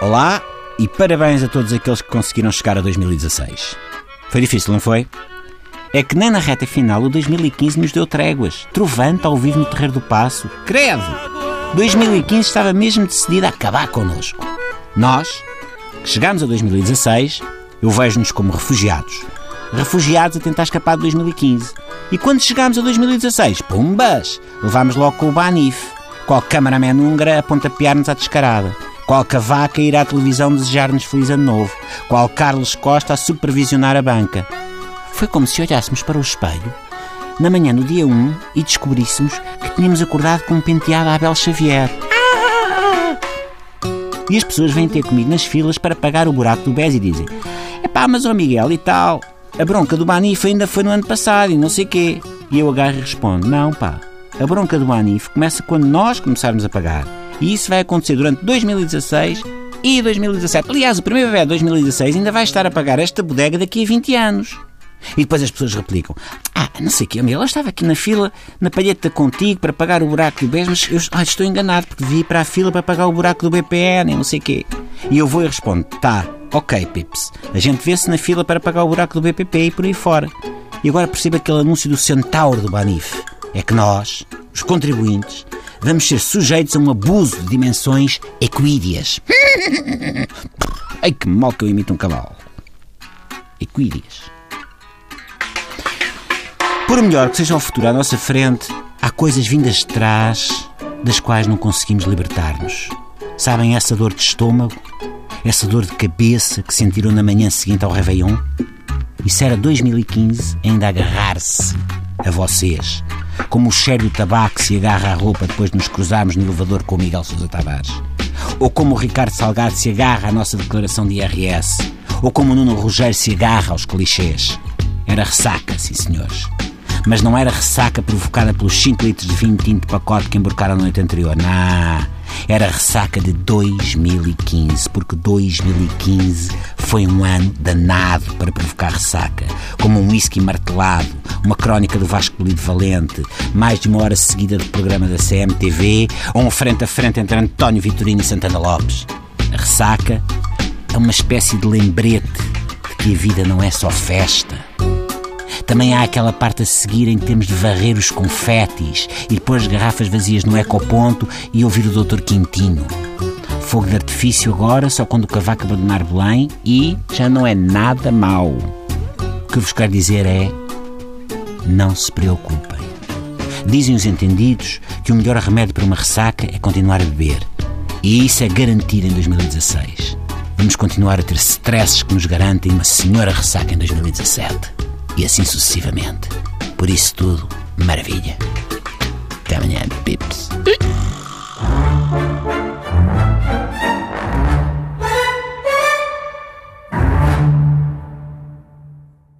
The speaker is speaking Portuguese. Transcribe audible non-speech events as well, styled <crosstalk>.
Olá e parabéns a todos aqueles que conseguiram chegar a 2016. Foi difícil, não foi? É que nem na reta final o 2015 nos deu tréguas. Trovante ao vivo no Terreiro do Passo. Credo! 2015 estava mesmo decidido a acabar connosco. Nós, que chegámos a 2016, eu vejo-nos como refugiados. Refugiados a tentar escapar de 2015. E quando chegámos a 2016, pumbas! Levámos logo com o Banif. Qual cameraman húngara a pontapear-nos à descarada. Qual Cavaca ir à televisão desejar-nos feliz ano novo. Qual Carlos Costa a supervisionar a banca. Foi como se olhássemos para o espelho na manhã do dia 1 e descobríssemos que tínhamos acordado com um penteado a Abel Xavier. E as pessoas vêm ter comigo nas filas para pagar o buraco do BES e dizem Epá, mas ó Miguel e tal, a bronca do Banif ainda foi no ano passado e não sei quê. E eu agarro e respondo, não pá, a bronca do Banif começa quando nós começarmos a pagar. E isso vai acontecer durante 2016 e 2017. Aliás, o primeiro bebê de 2016 ainda vai estar a pagar esta bodega daqui a 20 anos. E depois as pessoas replicam: Ah, não sei o Miguel, eu estava aqui na fila, na palheta contigo, para pagar o buraco do BES, mas eu ah, estou enganado, porque vi para a fila para pagar o buraco do BPN e não sei o quê. E eu vou e respondo: Tá, ok, Pips, a gente vê-se na fila para pagar o buraco do BPP e por aí fora. E agora perceba aquele anúncio do centauro do Banif. É que nós, os contribuintes, vamos ser sujeitos a um abuso de dimensões equídeas. <laughs> Ai que mal que eu imito um cavalo. Equídeas. Por melhor que seja o futuro à nossa frente, há coisas vindas de trás das quais não conseguimos libertar-nos. Sabem essa dor de estômago? Essa dor de cabeça que sentiram na manhã seguinte ao Réveillon? Isso era 2015 ainda agarrar-se a vocês. Como o cheiro do tabaco se agarra à roupa depois de nos cruzarmos no elevador com o Miguel Sousa Tavares. Ou como o Ricardo Salgado se agarra à nossa declaração de IRS. Ou como o Nuno Rogério se agarra aos clichês. Era ressaca, sim senhores mas não era ressaca provocada pelos 5 litros de vinho tinto de pacote que embarcaram na noite anterior. Não. Era ressaca de 2015, porque 2015 foi um ano danado para provocar ressaca. Como um whisky martelado, uma crónica do Vasco Polido Valente, mais de uma hora seguida do programa da CMTV, ou um frente a frente entre António Vitorino e Santana Lopes. A ressaca é uma espécie de lembrete de que a vida não é só festa também há aquela parte a seguir em que temos de varrer os confetes e pôr as garrafas vazias no ecoponto e ouvir o Dr. Quintino. Fogo de artifício agora, só quando o cavaco abandonar Belém e já não é nada mau. O que vos quero dizer é: não se preocupem. Dizem os entendidos que o melhor remédio para uma ressaca é continuar a beber. E isso é garantido em 2016. Vamos continuar a ter stresses que nos garantem uma senhora ressaca em 2017 e assim sucessivamente. Por isso tudo, maravilha. Até amanhã, pips.